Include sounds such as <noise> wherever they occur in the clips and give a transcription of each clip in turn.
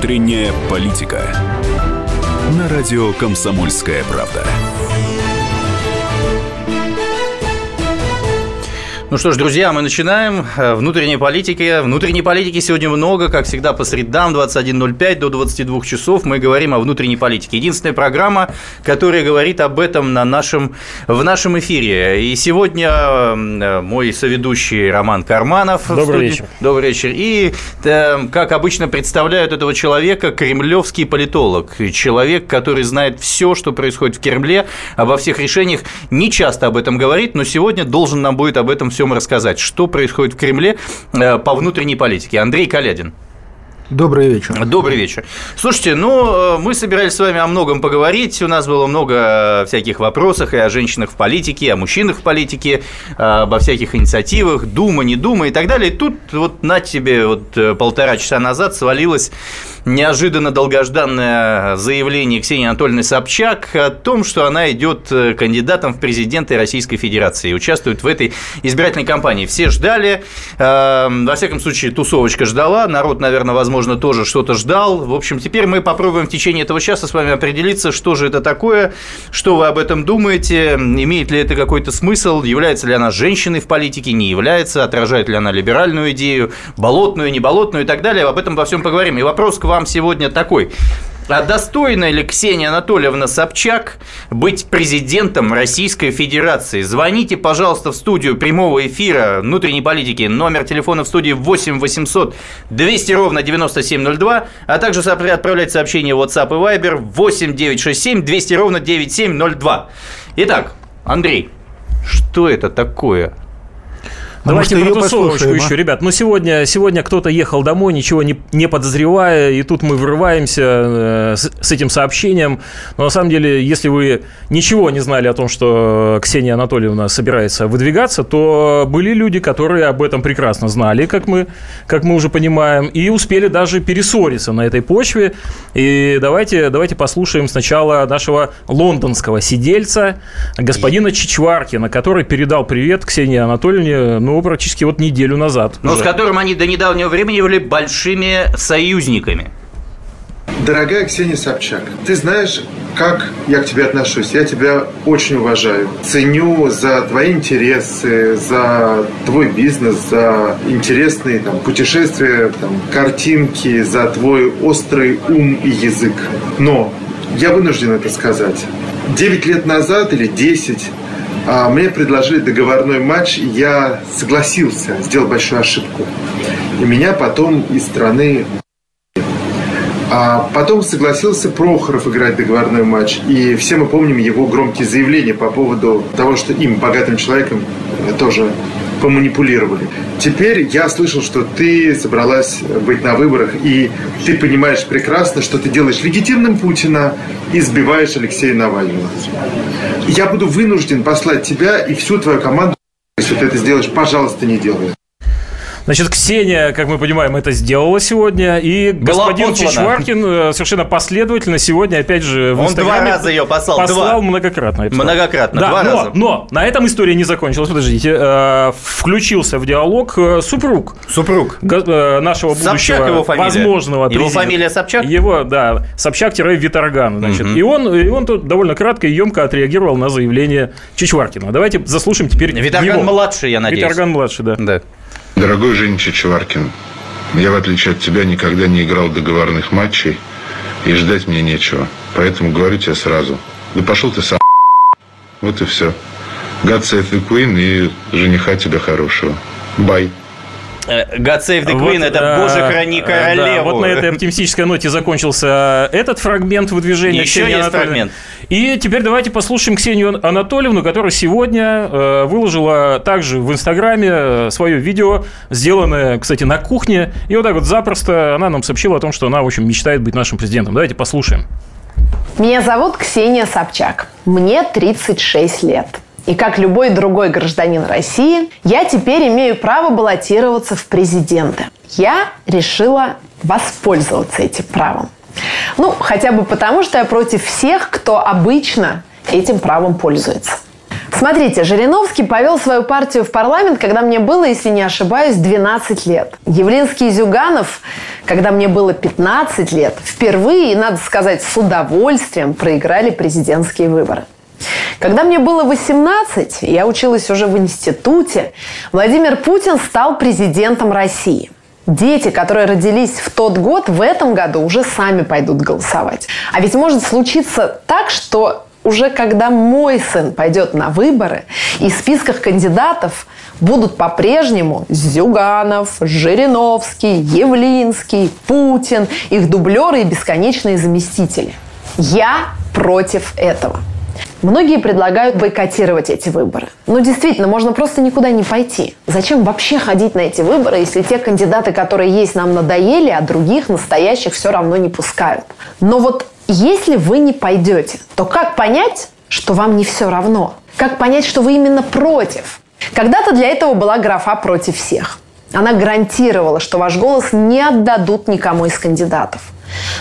Внутренняя политика. На радио «Комсомольская правда». Ну что ж, друзья, мы начинаем. Э, внутренней политики. Внутренней политики сегодня много, как всегда, по средам 21.05 до 22 часов мы говорим о внутренней политике. Единственная программа, которая говорит об этом на нашем, в нашем эфире. И сегодня э, мой соведущий Роман Карманов. Добрый вечер. Добрый вечер. И, э, как обычно, представляют этого человека кремлевский политолог. Человек, который знает все, что происходит в Кремле, обо всех решениях. Не часто об этом говорит, но сегодня должен нам будет об этом все всем рассказать, что происходит в Кремле э, по внутренней политике. Андрей Калядин. Добрый вечер. Добрый вечер. Слушайте, ну, э, мы собирались с вами о многом поговорить. У нас было много всяких вопросов и о женщинах в политике, и о мужчинах в политике, э, обо всяких инициативах, дума, не дума и так далее. И тут вот на тебе вот э, полтора часа назад свалилось неожиданно долгожданное заявление Ксении Анатольевны Собчак о том, что она идет кандидатом в президенты Российской Федерации и участвует в этой избирательной кампании. Все ждали, во всяком случае, тусовочка ждала, народ, наверное, возможно, возможно, тоже что-то ждал. В общем, теперь мы попробуем в течение этого часа с вами определиться, что же это такое, что вы об этом думаете, имеет ли это какой-то смысл, является ли она женщиной в политике, не является, отражает ли она либеральную идею, болотную, не болотную и так далее. Об этом во всем поговорим. И вопрос к вам сегодня такой. А достойна ли Ксения Анатольевна Собчак быть президентом Российской Федерации? Звоните, пожалуйста, в студию прямого эфира внутренней политики. Номер телефона в студии 8 800 200 ровно 9702, а также отправлять сообщения в WhatsApp и Viber 8 967 200 ровно 9702. Итак, Андрей, что это такое? Давайте про тусовочку еще, ребят. Ну, сегодня, сегодня кто-то ехал домой, ничего не, не подозревая, и тут мы врываемся э, с, с этим сообщением. Но на самом деле, если вы ничего не знали о том, что Ксения Анатольевна собирается выдвигаться, то были люди, которые об этом прекрасно знали, как мы, как мы уже понимаем, и успели даже перессориться на этой почве. И давайте, давайте послушаем сначала нашего лондонского сидельца, господина Чичваркина, который передал привет Ксении Анатольевне ну, практически вот неделю назад. Но уже. с которым они до недавнего времени были большими союзниками. Дорогая Ксения Собчак, ты знаешь, как я к тебе отношусь. Я тебя очень уважаю. Ценю за твои интересы, за твой бизнес, за интересные там, путешествия, там, картинки, за твой острый ум и язык. Но я вынужден это сказать. Девять лет назад или десять а, мне предложили договорной матч, я согласился, сделал большую ошибку. И меня потом из страны а потом согласился Прохоров играть договорной матч. И все мы помним его громкие заявления по поводу того, что им, богатым человеком, тоже поманипулировали. Теперь я слышал, что ты собралась быть на выборах, и ты понимаешь прекрасно, что ты делаешь легитимным Путина и сбиваешь Алексея Навального. Я буду вынужден послать тебя и всю твою команду, если ты это сделаешь, пожалуйста, не делай. Значит, Ксения, как мы понимаем, это сделала сегодня. И Была господин послана. Чичваркин э, совершенно последовательно сегодня, опять же, в Он два раза ее послал. Послал два. многократно. Многократно, да, два но, раза. Но на этом история не закончилась. Подождите. Э, включился в диалог э, супруг. Супруг. Нашего будущего Собчак его фамилия. возможного Его фамилия Собчак? Его, да. Собчак-Виторган. Значит. Угу. И, он, и он тут довольно кратко и емко отреагировал на заявление Чичваркина. Давайте заслушаем теперь Виторган-младший, я надеюсь. Виторган-младший, да. Да. Дорогой Женя Чичваркин, я, в отличие от тебя, никогда не играл договорных матчей, и ждать мне нечего. Поэтому говорю тебе сразу. Да пошел ты сам. Вот и все. God save the и жениха тебя хорошего. Бай. God Save the Queen, вот, это «Боже, храни королеву». Да, вот на этой оптимистической ноте закончился этот фрагмент выдвижения Еще Ксении есть фрагмент. И теперь давайте послушаем Ксению Анатольевну, которая сегодня э, выложила также в Инстаграме э, свое видео, сделанное, кстати, на кухне. И вот так вот запросто она нам сообщила о том, что она, в общем, мечтает быть нашим президентом. Давайте послушаем. Меня зовут Ксения Собчак. Мне 36 лет. И как любой другой гражданин России, я теперь имею право баллотироваться в президенты. Я решила воспользоваться этим правом. Ну, хотя бы потому, что я против всех, кто обычно этим правом пользуется. Смотрите, Жириновский повел свою партию в парламент, когда мне было, если не ошибаюсь, 12 лет. Явлинский и Зюганов, когда мне было 15 лет, впервые, надо сказать, с удовольствием проиграли президентские выборы. Когда мне было 18, я училась уже в институте, Владимир Путин стал президентом России. Дети, которые родились в тот год, в этом году уже сами пойдут голосовать. А ведь может случиться так, что уже когда мой сын пойдет на выборы, и в списках кандидатов будут по-прежнему Зюганов, Жириновский, Явлинский, Путин, их дублеры и бесконечные заместители. Я против этого. Многие предлагают бойкотировать эти выборы. Но действительно, можно просто никуда не пойти. Зачем вообще ходить на эти выборы, если те кандидаты, которые есть, нам надоели, а других настоящих все равно не пускают? Но вот если вы не пойдете, то как понять, что вам не все равно? Как понять, что вы именно против? Когда-то для этого была графа «против всех». Она гарантировала, что ваш голос не отдадут никому из кандидатов.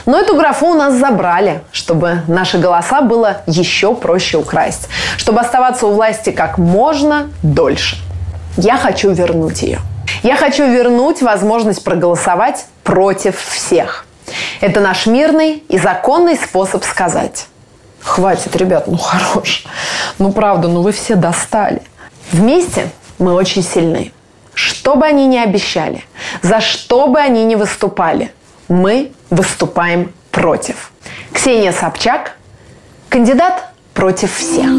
Но эту графу у нас забрали, чтобы наши голоса было еще проще украсть, чтобы оставаться у власти как можно дольше. Я хочу вернуть ее. Я хочу вернуть возможность проголосовать против всех. Это наш мирный и законный способ сказать. Хватит, ребят, ну хорош. Ну правда, ну вы все достали. Вместе мы очень сильны. Что бы они ни обещали, за что бы они ни выступали, мы выступаем против. Ксения Собчак, кандидат против всех.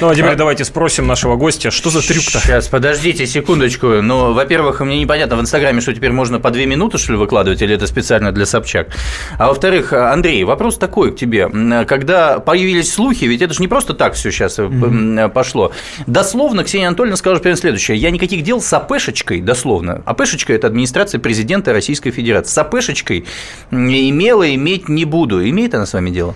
Ну, а теперь а... давайте спросим нашего гостя, что за трюк-то? Сейчас, подождите секундочку. Ну, во-первых, мне непонятно в Инстаграме, что теперь можно по две минуты, что ли, выкладывать, или это специально для Собчак? А во-вторых, Андрей, вопрос такой к тебе. Когда появились слухи, ведь это же не просто так все сейчас mm-hmm. пошло. Дословно Ксения Анатольевна скажет прямо следующее. Я никаких дел с АПшечкой, дословно. АПшечка – это администрация президента Российской Федерации. С АПшечкой имела, иметь не буду. Имеет она с вами дело?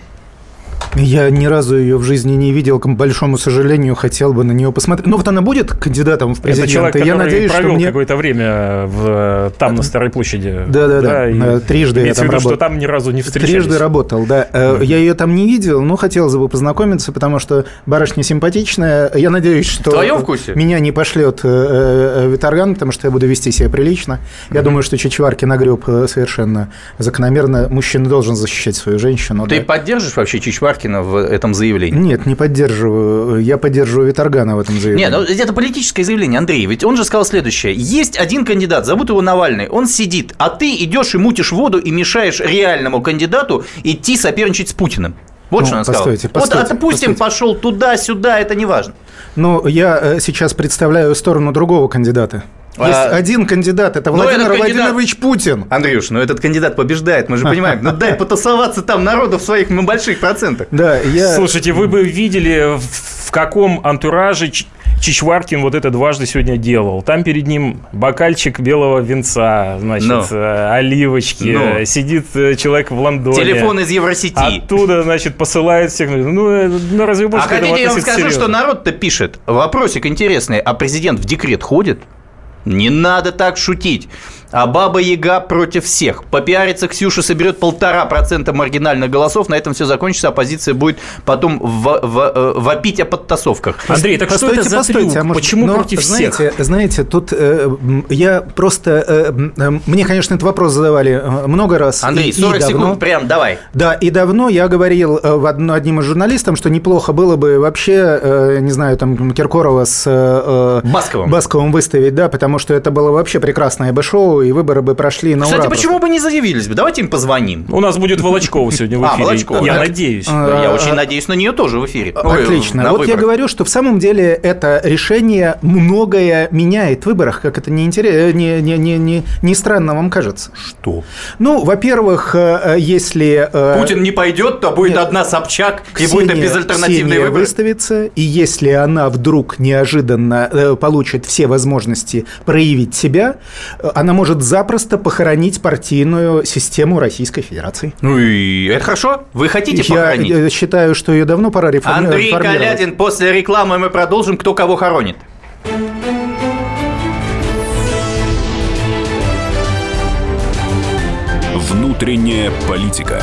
Я ни разу ее в жизни не видел, к большому сожалению, хотел бы на нее посмотреть. Ну вот она будет кандидатом в президенты. Это человек, я надеюсь, провел что мне... какое-то время в, там, на Старой площади. Да, да, да. да. Трижды я там виду, работал. что там ни разу не встречались. Трижды работал, да. Mm-hmm. Я ее там не видел, но хотелось бы познакомиться, потому что барышня симпатичная. Я надеюсь, что... В твоем вкусе? Меня не пошлет э, э, Виторган, потому что я буду вести себя прилично. Я mm-hmm. думаю, что Чичваркин нагреб совершенно закономерно. Мужчина должен защищать свою женщину. Ты да. поддержишь вообще Чичваркина? Бабкина в этом заявлении? Нет, не поддерживаю. Я поддерживаю Виторгана в этом заявлении. Нет, ну, это политическое заявление, Андрей. Ведь он же сказал следующее. Есть один кандидат, зовут его Навальный, он сидит, а ты идешь и мутишь воду и мешаешь реальному кандидату идти соперничать с Путиным. Вот ну, что он постойте, сказал. Постойте, вот, допустим, постойте. пошел туда-сюда, это не важно. Ну, я э, сейчас представляю сторону другого кандидата. Есть а... один кандидат, это Владимир кандидат... Владимирович Путин. Андрюш, ну этот кандидат побеждает, мы же <laughs> понимаем. Ну дай потасоваться там народу в своих больших процентах. Да, я... Слушайте, вы бы видели, в каком антураже Чичваркин вот это дважды сегодня делал. Там перед ним бокальчик белого винца, значит, no. Ну. Э, оливочки. No. Ну. Сидит э, человек в Лондоне. Телефон из Евросети. Оттуда, значит, посылает всех. Ну, э, ну разве можно А хотите, я вам скажу, серьезно? что народ-то пишет. Вопросик интересный. А президент в декрет ходит? Не надо так шутить. А Баба Яга против всех. Попиарится Ксюша соберет полтора процента маргинальных голосов. На этом все закончится. Оппозиция будет потом в, в, э, вопить о подтасовках. Андрей, так постойте, что это за постойте, трюк? А может, Почему но, против знаете, всех? Знаете, тут э, я просто... Э, э, мне, конечно, этот вопрос задавали э, много раз. Андрей, 40 и, и секунд, прям давай. Да, и давно я говорил э, в одно, одним из журналистов, что неплохо было бы вообще, э, не знаю, там Киркорова с э, Басковым. Басковым выставить, да, потому что это было вообще прекрасное бы шоу, и выборы бы прошли на Кстати, ура. почему бы не заявились бы? Давайте им позвоним. У нас будет Волочкова сегодня в а, эфире. А, Волочкова. Я надеюсь. Я очень надеюсь на нее тоже в эфире. Отлично. Вот я говорю, что в самом деле это решение многое меняет в выборах, как это не, не, не, не, не, не странно вам кажется. Что? Ну, во-первых, э, если... Э, Путин не пойдет, то будет одна Собчак, и будет безальтернативные выборы. выставится, и если она вдруг неожиданно э, получит все возможности проявить себя, она может запросто похоронить партийную систему Российской Федерации. Ну и это хорошо. Вы хотите Я похоронить? Я считаю, что ее давно пора реформировать. Андрей Калядин, после рекламы мы продолжим, кто кого хоронит. Внутренняя политика.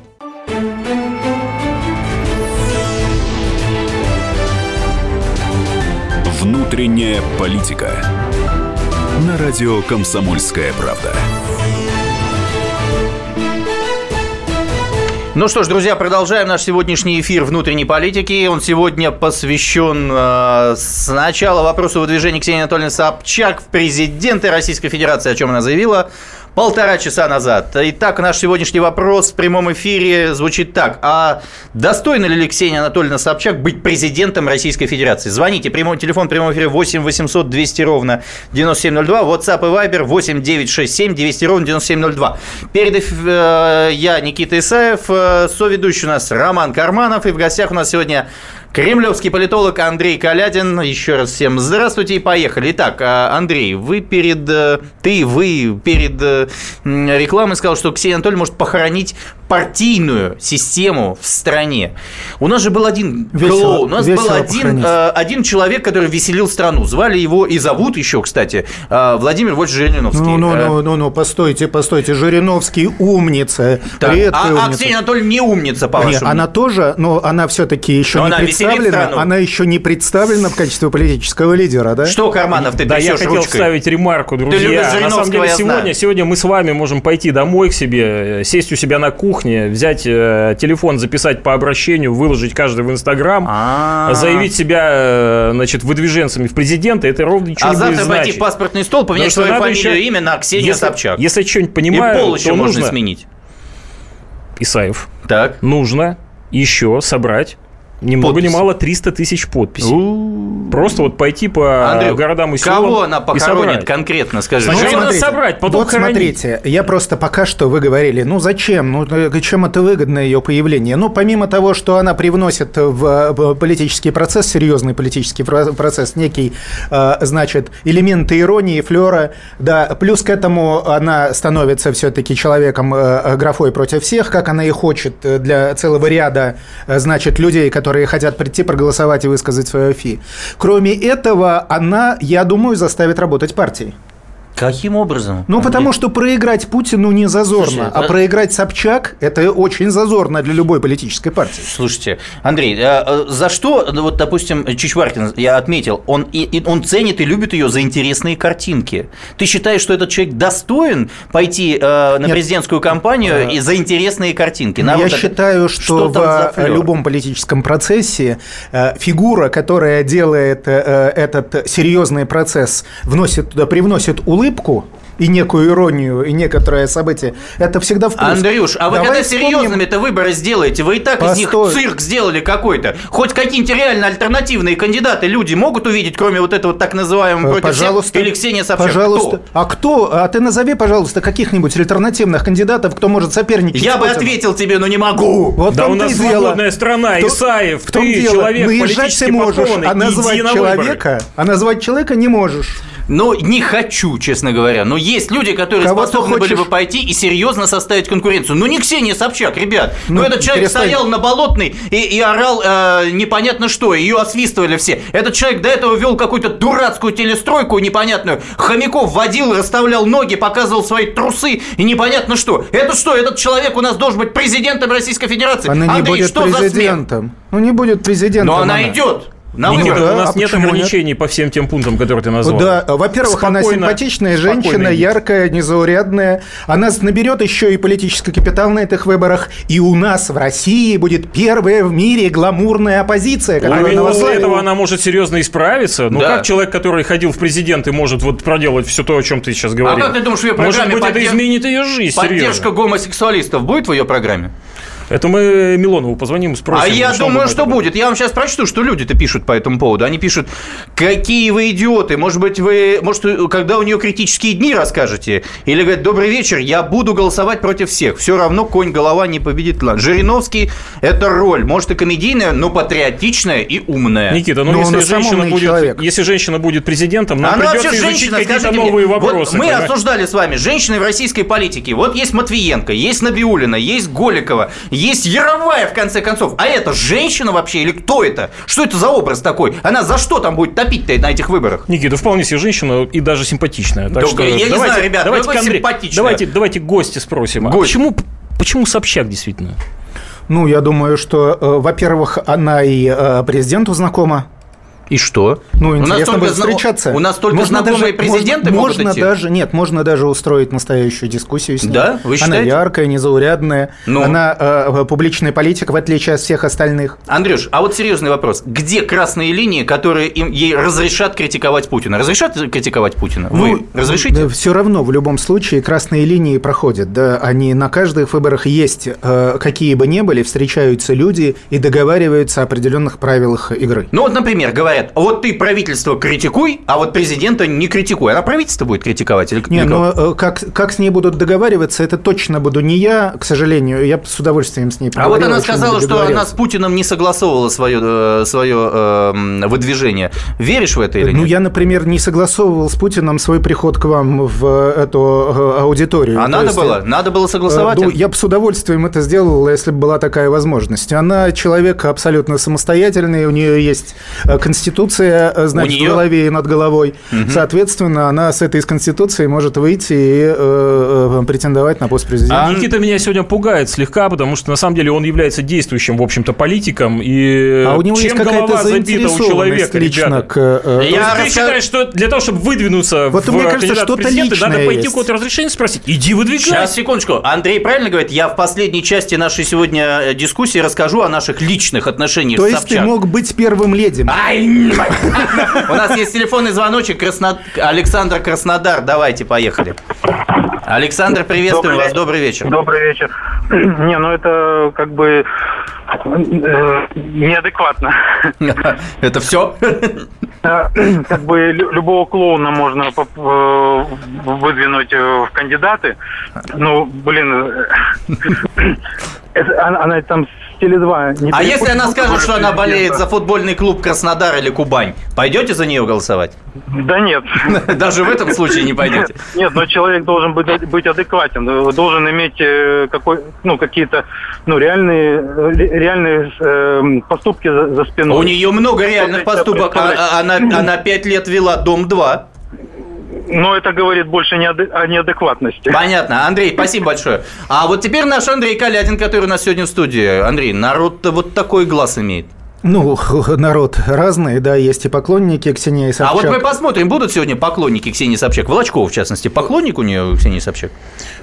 Внутренняя политика. На радио «Комсомольская правда». Ну что ж, друзья, продолжаем наш сегодняшний эфир внутренней политики. Он сегодня посвящен э, сначала вопросу выдвижения Ксении Анатольевны Собчак в президенты Российской Федерации, о чем она заявила полтора часа назад. Итак, наш сегодняшний вопрос в прямом эфире звучит так. А достойна ли Ксения Анатольевна Собчак быть президентом Российской Федерации? Звоните. Прямой телефон в прямом эфире 8 800 200 ровно 9702. WhatsApp и Viber 8 967 200 ровно 9702. Перед э, я, Никита Исаев, э, соведущий у нас Роман Карманов. И в гостях у нас сегодня Кремлевский политолог Андрей Калядин. Еще раз всем здравствуйте и поехали. Итак, а, Андрей, вы перед... Э, ты, вы перед э, рекламой сказал, что Ксения Анатольевна может похоронить партийную систему в стране. У нас же был один весело, клоун, у нас был один, э, один человек, который веселил страну. Звали его и зовут еще, кстати, Владимир Вольф Жириновский. Ну, ну, ну, ну, ну, постойте, постойте. Жириновский умница. Так. А, умница. а Ксения Анатольевна не умница, по-вашему? Она тоже, но она все-таки еще но не она представлена, она еще не представлена в качестве политического лидера, да? Что, Карманов, ты Да, я хотел ручкой. вставить ремарку, друзья. На самом деле, сегодня, сегодня мы с вами можем пойти домой к себе, сесть у себя на кухне, взять э, телефон, записать по обращению, выложить каждый в Инстаграм, А-а-а. заявить себя, э, значит, выдвиженцами в президенты, это ровно ничего а не будет. А завтра пойти в паспортный стол, поменять свою фамилию и имя на Ксения если, Собчак. Если что-нибудь понимаю, и пол еще можно нужно... сменить. Исаев. Так. Нужно еще собрать ни много ни мало 300 тысяч подписей. У-у-у. Просто вот пойти по Андрю, городам и селам Кого она похоронит конкретно, скажи? Сначала ну, надо собрать, потом вот смотрите, я просто пока что вы говорили, ну зачем, ну э, чем это выгодно ее появление? Ну помимо того, что она привносит в политический процесс, серьезный политический процесс, некий, э, значит, элементы иронии, флера, да, плюс к этому она становится все-таки человеком э, графой против всех, как она и хочет для целого ряда, значит, людей, которые которые хотят прийти проголосовать и высказать свое фи. Кроме этого, она, я думаю, заставит работать партии. Каким образом? Ну, потому что проиграть Путину не зазорно, Слушай, а, проиграть Собчак – это очень зазорно для любой политической партии. Слушайте, Андрей, а, а за что, ну, вот, допустим, Чичваркин, я отметил, он, и, он ценит и любит ее за интересные картинки. Ты считаешь, что этот человек достоин пойти э, на Нет. президентскую кампанию и за интересные картинки? Народ, я считаю, что, что в любом политическом процессе э, фигура, которая делает э, этот серьезный процесс, вносит туда, привносит улыбку, улыбку и некую иронию, и некоторое событие, это всегда в плюс. Андрюш, а вы Давай когда вспомним... серьезными-то выборы сделаете? Вы и так Постой. из них цирк сделали какой-то. Хоть какие-нибудь реально альтернативные кандидаты люди могут увидеть, кроме вот этого так называемого против пожалуйста, всех, или Ксения Собчак? Пожалуйста. Кто? А кто? А ты назови, пожалуйста, каких-нибудь альтернативных кандидатов, кто может соперничать Я бы ответил тебе, но не могу. Вот да у нас свободная страна, кто, Исаев, в том ты дело. человек Наезжать ты можешь, а назвать человека, а назвать человека не можешь. Ну, не хочу, честно говоря. Но есть люди, которые Кого способны были бы пойти и серьезно составить конкуренцию. Ну, не Ксения Собчак, ребят. Ну, ну этот человек перестань. стоял на Болотной и, и орал э, непонятно что. Ее освистывали все. Этот человек до этого вел какую-то дурацкую телестройку непонятную. Хомяков водил, расставлял ноги, показывал свои трусы и непонятно что. Это что? Этот человек у нас должен быть президентом Российской Федерации. Она не Андрей, будет что президентом. Ну, не будет президентом. Но она, она. идет. На ну, да, у нас а нет ограничений нет? по всем тем пунктам, которые ты назвал. Да, во-первых, она симпатичная женщина, яркая, незаурядная. Она наберет еще и политический капитал на этих выборах. И у нас в России будет первая в мире гламурная оппозиция, которая а после этого она может серьезно исправиться. Ну, да. как человек, который ходил в президенты, может вот проделать все то, о чем ты сейчас говорил? А как ты думаешь, в ее программе Может быть, поддерж... это изменит ее жизнь, Поддержка серьезно. гомосексуалистов будет в ее программе? Это мы Милонову позвоним, спросим. А я думаю, что будет. Я вам сейчас прочту, что люди-то пишут по этому поводу. Они пишут, какие вы идиоты. Может быть, вы, может, когда у нее критические дни расскажете? Или говорят, добрый вечер, я буду голосовать против всех. Все равно конь голова не победит. Жириновский – это роль. Может, и комедийная, но патриотичная и умная. Никита, ну, если женщина, будет, если женщина будет президентом, нам Она придется изучить какие-то новые мне, вопросы. Вот мы понимаете? обсуждали с вами женщины в российской политике. Вот есть Матвиенко, есть Набиулина, есть Голикова, есть Яровая, в конце концов. А это женщина вообще или кто это? Что это за образ такой? Она за что там будет топить-то на этих выборах? Никита, вполне себе женщина и даже симпатичная. Так Только что я давайте, не знаю, ребят, давайте, Андрей, давайте, давайте гости спросим. Гость. А почему, почему Собчак действительно? Ну, я думаю, что, э, во-первых, она и э, президенту знакома. И что? Ну, интересно будет встречаться. У нас только можно знакомые даже, президенты можно, могут идти? даже Нет, можно даже устроить настоящую дискуссию с ней. Да? Вы считаете? Она яркая, незаурядная. Ну? Она э, публичная политика, в отличие от всех остальных. Андрюш, а вот серьезный вопрос. Где красные линии, которые им, ей разрешат критиковать Путина? Разрешат критиковать Путина? Вы ну, разрешите? Все равно, в любом случае, красные линии проходят. Да? Они на каждых выборах есть, э, какие бы ни были, встречаются люди и договариваются о определенных правилах игры. Ну вот, например, говорят, говорят, вот ты правительство критикуй, а вот президента не критикуй. Она правительство будет критиковать или Не, но ну, э, как, как с ней будут договариваться, это точно буду не я, к сожалению. Я с удовольствием с ней А вот она сказала, что она с Путиным не согласовывала свое, э, свое э, выдвижение. Веришь в это или ну, нет? Ну, я, например, не согласовывал с Путиным свой приход к вам в эту э, аудиторию. А То надо есть, было? Надо было согласовать? Ну, я бы с удовольствием это сделал, если бы была такая возможность. Она человек абсолютно самостоятельный, у нее есть конституция Конституция, э, значит, в голове и над головой. Угу. Соответственно, она с этой из Конституции может выйти и э, э, претендовать на пост президента. А Никита меня сегодня пугает слегка, потому что на самом деле он является действующим, в общем-то, политиком. И а у него чем есть голова забита у человека, лично ребята? К, э, Я ты считаешь, что для того, чтобы выдвинуться вот в мне кажется, что-то личное надо пойти есть. куда-то разрешение спросить? Иди выдвигай. Сейчас, секундочку. Андрей правильно говорит? Я в последней части нашей сегодня дискуссии расскажу о наших личных отношениях То есть ты мог быть первым леди? Ай, у нас есть телефонный звоночек. Красно... Александр Краснодар. Давайте, поехали. Александр, приветствую вас. Добрый вечер. Добрый вечер. <clears throat> Не, ну это как бы э, неадекватно. <laughs> Это все? Э, <laughs> <clears throat> как бы любого клоуна можно э, выдвинуть в кандидаты. Ну, блин, <clears throat> она там Теле2. Не а если она скажет, что она болеет за футбольный клуб Краснодар или Кубань, пойдете за нее голосовать? Да нет. <laughs> Даже в этом случае не пойдете? <laughs> Нет, но человек должен быть, адекватен, должен иметь э, какой, ну, какие-то ну, реальные, реальные э, поступки за, спиной. У нее много реальных поступок. А, она, она пять лет вела Дом-2. Но это говорит больше не о неадекватности. Понятно. Андрей, спасибо большое. А вот теперь наш Андрей Калятин, который у нас сегодня в студии. Андрей, народ вот такой глаз имеет. Ну, <laughs> народ разный, да, есть и поклонники Ксении Собчак. А вот мы посмотрим, будут сегодня поклонники Ксении Собчак. Волочкова, в частности, поклонник у нее Ксении Собчак?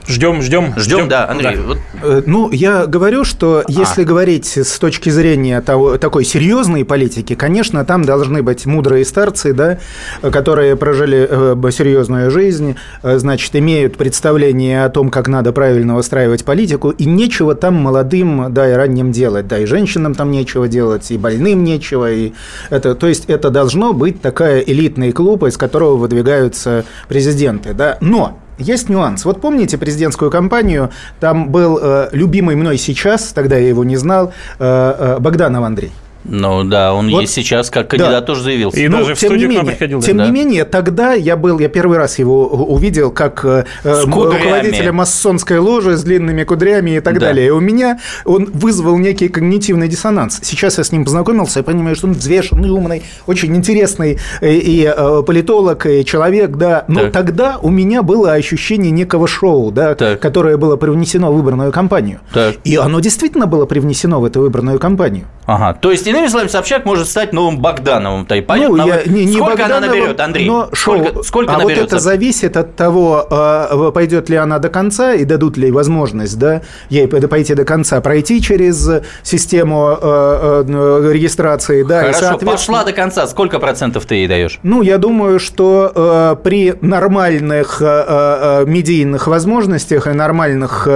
Ждем, ждем. Ждем, да, Андрей. Да. Вот. Э, ну, я говорю, что если а. говорить с точки зрения того, такой серьезной политики, конечно, там должны быть мудрые старцы, да, которые прожили э, серьезную жизнь, э, значит, имеют представление о том, как надо правильно выстраивать политику, и нечего там молодым, да, и ранним делать, да, и женщинам там нечего делать, и больным нечего. И это, то есть это должно быть такая элитный клуб, из которого выдвигаются президенты. Да? Но есть нюанс. Вот помните президентскую кампанию? Там был э, любимый мной сейчас, тогда я его не знал, э, э, Богданов Андрей. Ну да, он вот, есть сейчас, как кандидат да. тоже заявился. И ну, даже в тем не менее, приходил. Тем да. не менее, тогда я был, я первый раз его увидел как э, руководителя масонской ложи с длинными кудрями и так да. далее. И у меня он вызвал некий когнитивный диссонанс. Сейчас я с ним познакомился, я понимаю, что он взвешенный, умный, очень интересный и, и э, политолог, и человек, да. Но так. тогда у меня было ощущение некого шоу, да, так. которое было привнесено в выборную кампанию. Так. И оно действительно было привнесено в эту выборную кампанию. Ага, то есть Иными словами, Собчак может стать новым Богдановым. То ну, я, не, не сколько она наберет, Андрей? Но сколько, шоу, сколько а наберет? вот это зависит от того, а, пойдет ли она до конца и дадут ли возможность да, ей пойти до конца, пройти через систему а, а, регистрации. Да, Хорошо, и, соответственно... пошла до конца. Сколько процентов ты ей даешь? Ну, я думаю, что при нормальных медийных возможностях и нормальных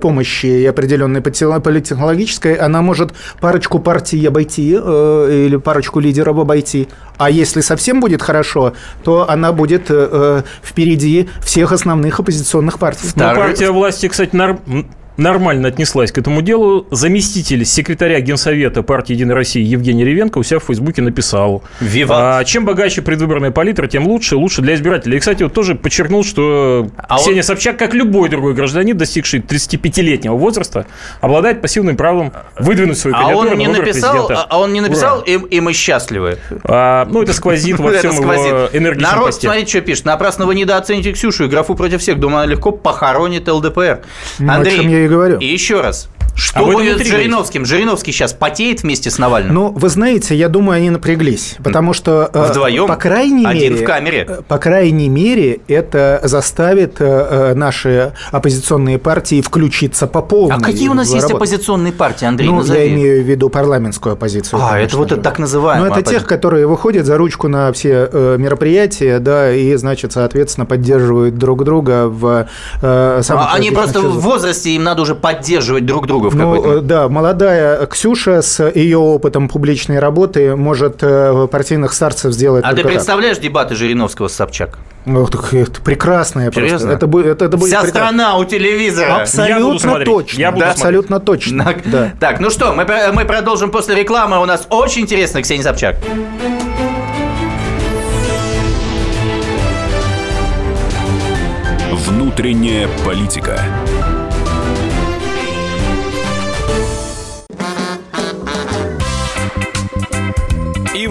помощи и определенной политтехнологической, она может парочку партий обойти э, или парочку лидеров обойти. А если совсем будет хорошо, то она будет э, впереди всех основных оппозиционных партий. Ну, партия власти, кстати, нар нормально отнеслась к этому делу. Заместитель секретаря Генсовета партии «Единая Россия» Евгений Ревенко у себя в Фейсбуке написал. А, чем богаче предвыборная палитра, тем лучше, лучше для избирателей. И, кстати, вот тоже подчеркнул, что а Ксения он... Собчак, как любой другой гражданин, достигший 35-летнего возраста, обладает пассивным правом выдвинуть свою а кандидатуру он не на написал, президента. А он не написал, и, и мы счастливы. А, ну, это сквозит во <laughs> всем его энергичном Народ, смотрите, что пишет. Напрасно вы недооцените Ксюшу и графу против всех. Думаю, она легко похоронит ЛДПР. Ну, Андрей, и говорю. И еще раз, что а будет с Жириновским? Жириновский сейчас потеет вместе с Навальным? Ну, вы знаете, я думаю, они напряглись, потому что... Э, Вдвоем? По крайней Один мере... в камере? Э, по крайней мере, это заставит э, наши оппозиционные партии включиться по полной. А какие у нас есть работу. оппозиционные партии, Андрей, Ну, назови. я имею в виду парламентскую оппозицию. А, это вот это так называемая Ну, это тех, которые выходят за ручку на все мероприятия, да, и, значит, соответственно, поддерживают друг друга в самых а Они просто в возрасте, им надо уже поддерживать друг друга в ну, э, да, молодая Ксюша с ее опытом публичной работы может э, партийных старцев сделать. А ты представляешь так. дебаты Жириновского с Собчак? Ну, так это прекрасно. Серьезно? Это, будет, это, это будет Вся прекрасно. страна у телевизора. Абсолютно точно. Я буду да? Абсолютно точно. На... Да. Так, ну что, мы, мы продолжим после рекламы. У нас очень интересно, Ксения Собчак. Внутренняя политика.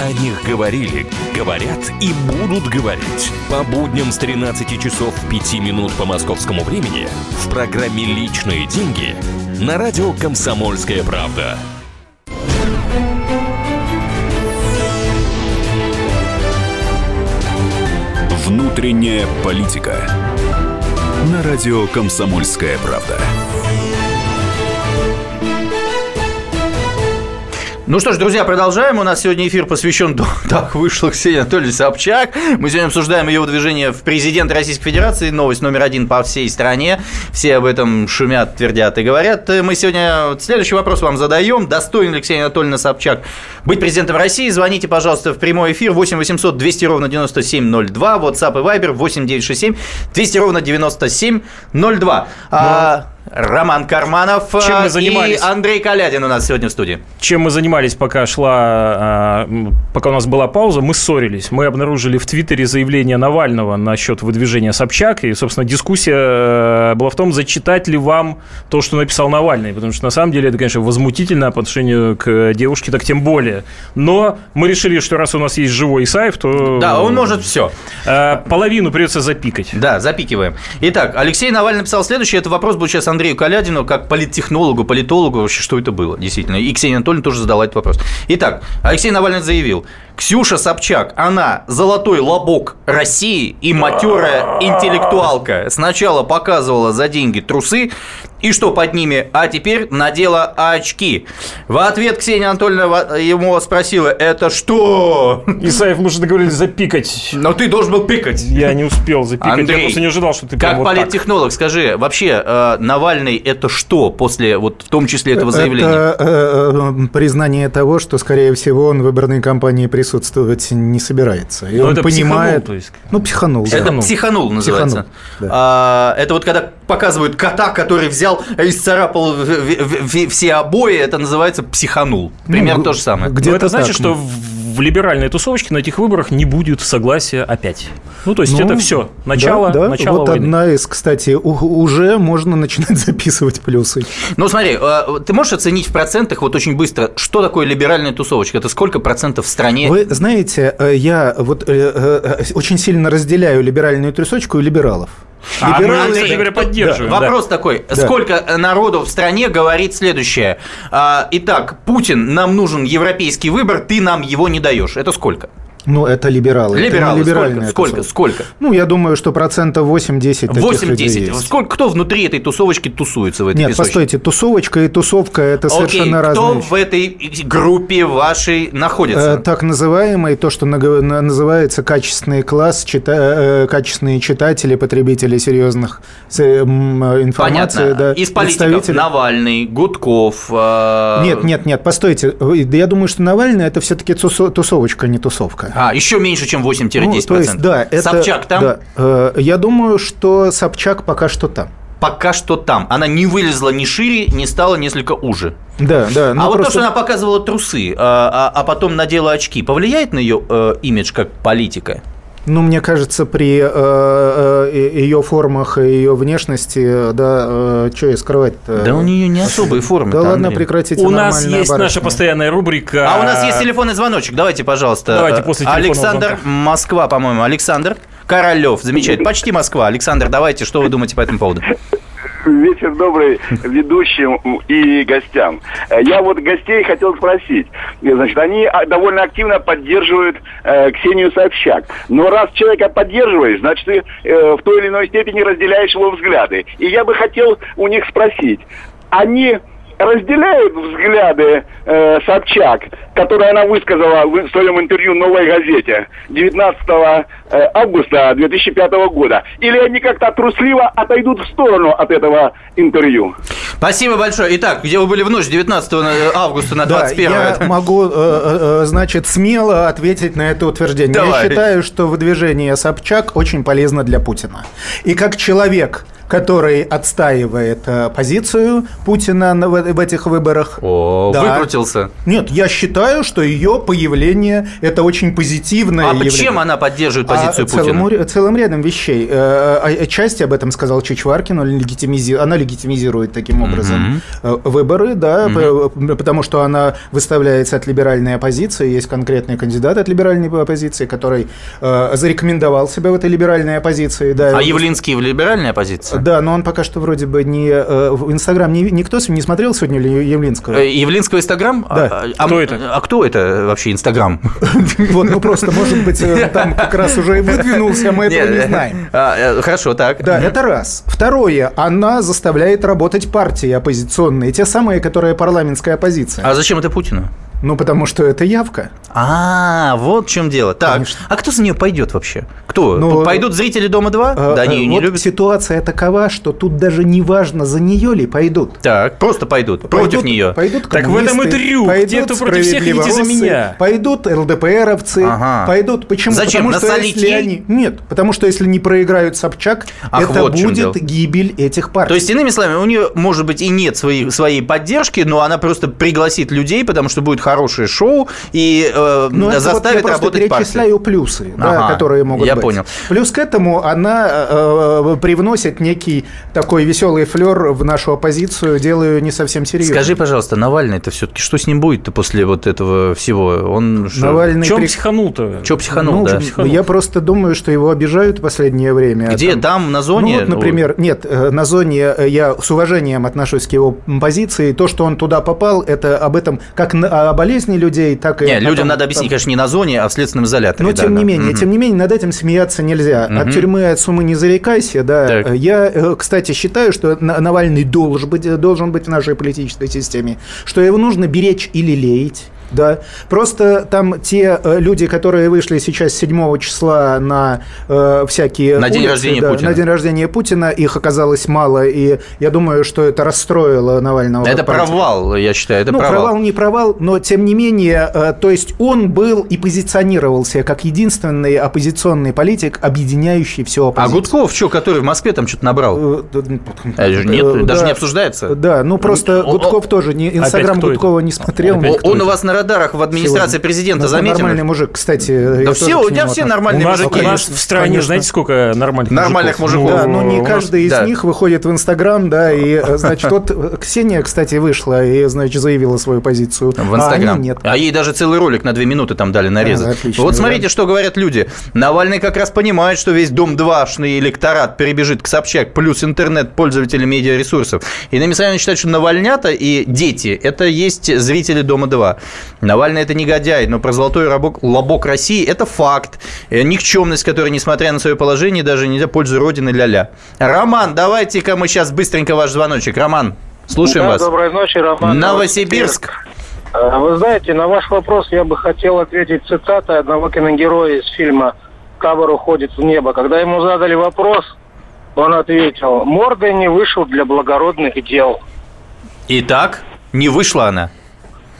О них говорили, говорят и будут говорить. По будням с 13 часов 5 минут по московскому времени в программе «Личные деньги» на радио «Комсомольская правда». Внутренняя политика. На радио «Комсомольская правда». Ну что ж, друзья, продолжаем. У нас сегодня эфир посвящен... <laughs> Так, вышла Ксения Анатольевна Собчак. Мы сегодня обсуждаем ее выдвижение в президент Российской Федерации. Новость номер один по всей стране. Все об этом шумят, твердят и говорят. Мы сегодня следующий вопрос вам задаем. Достоин ли Ксения Анатольевна Собчак быть президентом России? Звоните, пожалуйста, в прямой эфир 8 800 200 ровно 9702. WhatsApp и Viber 8 967 200 ровно 9702. А... Роман Карманов Чем мы э, занимались? и Андрей Калядин у нас сегодня в студии. Чем мы занимались, пока шла, э, пока у нас была пауза, мы ссорились. Мы обнаружили в Твиттере заявление Навального насчет выдвижения Собчак, и, собственно, дискуссия э, была в том, зачитать ли вам то, что написал Навальный, потому что, на самом деле, это, конечно, возмутительно по отношению к девушке, так тем более. Но мы решили, что раз у нас есть живой Исаев, то... Да, он может все. Половину придется запикать. Да, запикиваем. Итак, Алексей Навальный написал следующее. Это вопрос будет сейчас Андрею Калядину, как политтехнологу, политологу, вообще, что это было, действительно. И Ксения Анатольевна тоже задала этот вопрос. Итак, Алексей Навальный заявил, Ксюша Собчак, она золотой лобок России и матерая интеллектуалка. Сначала показывала за деньги трусы, и что под ними, а теперь надела очки. В ответ Ксения Анатольевна ему спросила, это что? Исаев, мы же договорились запикать. Но ты должен был пикать. Я не успел запикать, Андрей, я просто не ожидал, что ты Как политтехнолог, вот скажи, вообще э, Навальный это что после, вот в том числе этого заявления? Это э, э, признание того, что, скорее всего, он в выборной кампании присутствовать не собирается. И Но ну, он это понимает... Психанул, то есть. Ну, психанул. Это да. психанул называется. Психанул, да. а, это вот когда показывают кота, который взял взял, исцарапал все обои, это называется психанул. Примерно ну, то же самое. Где-то ну, это значит, что в либеральной тусовочке на этих выборах не будет согласия опять. Ну, то есть ну, это все. Начало, да, да. начало Вот войны. одна из, кстати, уже можно начинать <laughs> записывать плюсы. Ну, смотри, э, ты можешь оценить в процентах вот очень быстро, что такое либеральная тусовочка? Это сколько процентов в стране? Вы знаете, э, я вот э, очень сильно разделяю либеральную тусовочку и либералов. А Либералы, мы, кстати говоря, поддерживаем. Да. Вопрос такой. Да. Сколько народу в стране говорит следующее? А, итак, Путин, нам нужен европейский выбор, ты нам его не даешь. Это сколько? Ну, это либералы. Либералы. Это сколько? Сколько? Сколько? Ну, я думаю, что процентов 8-10 8-10. Сколько, кто внутри этой тусовочки тусуется в этой Нет, песочке? постойте, тусовочка и тусовка – это Окей, совершенно кто разные в этой группе вашей находится? Э, так называемый, то, что называется качественный класс, чита, э, качественные читатели, потребители серьезных э, информации. Понятно. Да, Из политиков Навальный, Гудков. Э... Нет, нет, нет, постойте. Я думаю, что Навальный – это все-таки тусовочка, а не тусовка. А, еще меньше, чем 8-10%. Ну, то есть, да, это, Собчак там? Да, э, я думаю, что Собчак пока что там. Пока что там. Она не вылезла ни шире, не стала несколько уже. Да, да. А просто... вот то, что она показывала трусы, а, а, а потом надела очки, повлияет на ее э, имидж как политика? Ну, мне кажется, при э, э, ее формах и ее внешности, да, э, что ей скрывать-то? Да у нее не особые формы. Да ладно, прекратите. У нас есть барышня. наша постоянная рубрика. А у нас есть телефонный звоночек. Давайте, пожалуйста. Давайте после Александр, звонка. Москва, по-моему. Александр Королев. Замечательно. Почти Москва. Александр, давайте, что вы думаете по этому поводу? Вечер добрый ведущим и гостям. Я вот гостей хотел спросить. Значит, они довольно активно поддерживают э, Ксению Собчак. Но раз человека поддерживаешь, значит, ты э, в той или иной степени разделяешь его взгляды. И я бы хотел у них спросить. Они разделяют взгляды э, Собчак, которые она высказала в своем интервью «Новой газете» 19 э, августа 2005 года? Или они как-то трусливо отойдут в сторону от этого интервью? Спасибо большое. Итак, где вы были в ночь 19 августа на 21 да, я могу, э, э, значит, смело ответить на это утверждение. Давай. Я считаю, что выдвижение Собчак очень полезно для Путина. И как человек, который отстаивает э, позицию Путина на, в, этих выборах. О, да. выкрутился. Нет, я считаю, что ее появление это очень позитивное. А явление. чем она поддерживает позицию а, Путина? Целым, целым рядом вещей. Э, Отчасти об этом сказал Чичваркин, он легитимизи... она легитимизирует таким образом mm-hmm. выборы, да, mm-hmm. потому что она выставляется от либеральной оппозиции, есть конкретный кандидат от либеральной оппозиции, который зарекомендовал себя в этой либеральной оппозиции. Да, а Явлинский в либеральной оппозиции? Да, но он пока что вроде бы не в Инстаграм не, никто не смотрел сегодня Явлинского. Явлинского Инстаграм? Да. А, кто это? А кто это вообще Инстаграм? <laughs> Вот, ну просто, может быть, там как раз уже и выдвинулся, мы этого не знаем. Хорошо, так. Да, это раз. Второе, она заставляет работать партии оппозиционные, те самые, которые парламентская оппозиция. А зачем это Путину? Ну, потому что это явка. А, вот в чем дело. Так, Конечно. а кто за нее пойдет вообще? Кто? Ну, Пойдут зрители Дома 2? А, да, они ее вот не любят. ситуация такова, что тут даже не важно, за нее ли пойдут. Так, просто пойдут, пойдут против нее. Пойдут Так в этом и трюк. Пойдут Те, против всех, идите за меня. Пойдут ЛДПРовцы, ага. пойдут. Почему? Зачем? Потому что Насолить если ей? они... Нет, потому что если не проиграют Собчак, Ах, это вот будет гибель этих партий. То есть, иными словами, у нее, может быть, и нет своей, своей поддержки, но она просто пригласит людей, потому что будет хорошее шоу, и э, Ну, это вот заставит я работать просто перечисляю плюсы, да, Ага, которые могут я быть. понял. Плюс к этому она э, привносит некий такой веселый флер в нашу оппозицию, делаю не совсем серьезно. Скажи, пожалуйста, Навальный-то все-таки что с ним будет-то после вот этого всего? Он что? Навальный Чем при- психанул-то? Че психанул, Ну, да? психанул. Я просто думаю, что его обижают в последнее время. Где? Там, на зоне? Ну, вот, например, нет, э, на зоне э, я с уважением отношусь к его позиции. То, что он туда попал, это об этом как на- о болезни людей, так и... Не, потом людям надо объяснить, там- конечно, не на зоне, а в следственном изоляторе. Но да, тем да. не менее, Мгм. тем не менее, над этим смеяться нельзя. От Мгм. тюрьмы, от суммы не зарекайся, да. Так. Я, э, кстати, считаю, что На- Навальный должен быть, должен быть в нашей политической системе, что его нужно беречь или леять. Да, просто там те э, люди, которые вышли сейчас 7 числа на э, всякие На день улицы, рождения да, Путина. на день рождения Путина, их оказалось мало, и я думаю, что это расстроило Навального. Это партию. провал, я считаю, это ну, провал. провал не провал, но тем не менее, э, то есть он был и позиционировался как единственный оппозиционный политик, объединяющий все А оппозицию. Гудков, что, который в Москве там что-то набрал? Э, А, же нет, э, даже да. не обсуждается. Да, ну просто Гудков тоже, Инстаграм? Гудкова не смотрел. Он у вас на радарах в администрации Сегодня. президента Ну, заметен? Нормальный мужик, кстати. Да все, у тебя все нормальные у нас, мужики. у нас в стране, Конечно. знаете, сколько нормальных Нормальных мужиков. Да, но Ну, не каждый из да. них выходит в Инстаграм, да, и, значит, вот Ксения, кстати, вышла и, значит, заявила свою позицию. В а Инстаграм. они нет. А ей даже целый ролик на две минуты там дали нарезать. А, отлично, вот да. смотрите, что говорят люди. Навальный как раз понимает, что весь Дом-2-шный электорат перебежит к Собчак, плюс интернет, пользователи медиаресурсов. И Наими Самович считает, что Навальнята и дети – это есть зрители Дома-2. Навальный – это негодяй, но про золотой рабок- лобок России – это факт. Никчемность, которая, несмотря на свое положение, даже не для пользы Родины ля-ля. Роман, давайте-ка мы сейчас быстренько ваш звоночек. Роман, слушаем Да, вас. Доброй ночи, Роман. Новосибирск. Э, Вы знаете, на ваш вопрос я бы хотел ответить цитатой одного киногероя из фильма «Табор уходит в небо». Когда ему задали вопрос, он ответил, «Мордой не вышел для благородных дел». Итак, не вышла она.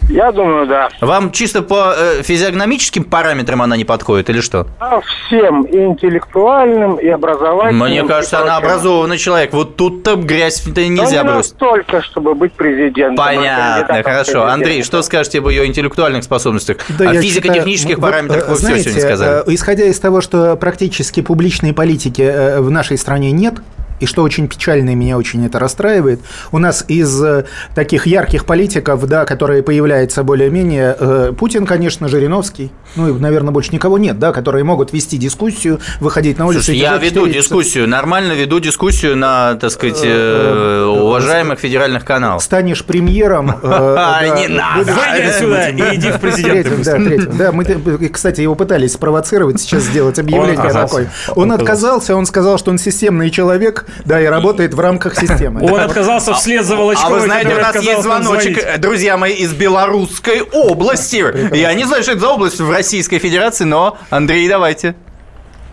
Я думаю, да. Вам чисто по э, физиогномическим параметрам она не подходит или что? А всем, и интеллектуальным, и образовательным. Мне кажется, она образованный человек. Вот тут-то грязь-то Но нельзя не бросить. настолько, чтобы быть президентом. Понятно, кандидатом в хорошо. Андрей, что скажете об ее интеллектуальных способностях? Да, о физико-технических считаю, вот, параметрах э, вы все знаете, сегодня сказали. э, Исходя из того, что практически публичной политики э, в нашей стране нет, и что очень печально, и меня очень это расстраивает, у нас из э, таких ярких политиков, да, которые появляются более-менее, э, Путин, конечно, Жириновский, ну и, наверное, больше никого нет, да, которые могут вести дискуссию, выходить на улицу. Слушай, я веду четыре часа. дискуссию, нормально веду дискуссию на, так сказать, э, уважаемых федеральных каналах. Станешь премьером. э, <laughs> не надо. Выйди отсюда и иди в президенты Третьим, да, мы, э, кстати, его пытались спровоцировать сейчас сделать объявление такое. Он отказался, он сказал, что он системный человек, да, и работает в рамках системы. Он отказался вслед за А Волочковой, вы знаете, у нас есть звоночек, э, друзья мои, из Белорусской области. Я не знаю, что это за область в Российской Федерации, но, Андрей, давайте.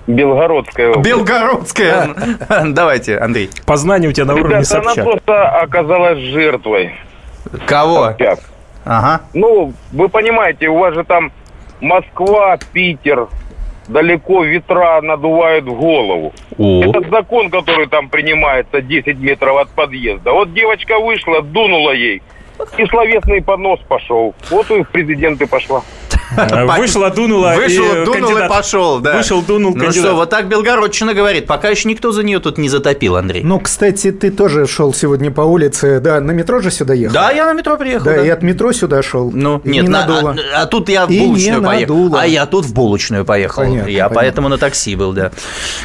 Белгородская область. Белгородская. <laughs> Давайте, Андрей. Познание у тебя на уровне Ребята, она Собчак. просто оказалась жертвой. Кого? Собчак. Ага. Ну, вы понимаете, у вас же там Москва, Питер, далеко ветра надувают в голову. О. Этот закон, который там принимается 10 метров от подъезда. Вот девочка вышла, дунула ей, и словесный понос пошел. Вот и в президенты пошла. Вышла, дунула, Вышел, и дунул кандидат- и пошел, да. Вышел, дунул Ну кандидат. что, вот так Белгородчина говорит. Пока еще никто за нее тут не затопил, Андрей. Ну, кстати, ты тоже шел сегодня по улице, да, на метро же сюда ехал? Да, я на метро приехал. Да, да. и от метро сюда шел. Ну, И нет, не на- надуло. а, а тут я в булочную поехал. А я тут в булочную поехал. Понятно, я понятно. поэтому на такси был, да.